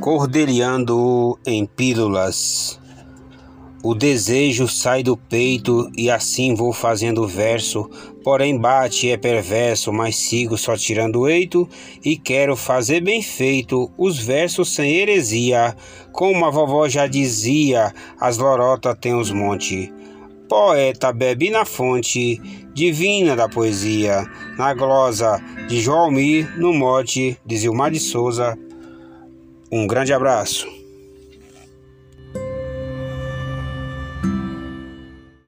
Cordeliando em pílulas. O desejo sai do peito e assim vou fazendo verso, porém bate é perverso, mas sigo só tirando eito e quero fazer bem feito os versos sem heresia, como a vovó já dizia, as lorotas têm os monte. Poeta bebe na fonte divina da poesia, na glosa de João Almir, no mote de Zilmar de Souza, um grande abraço.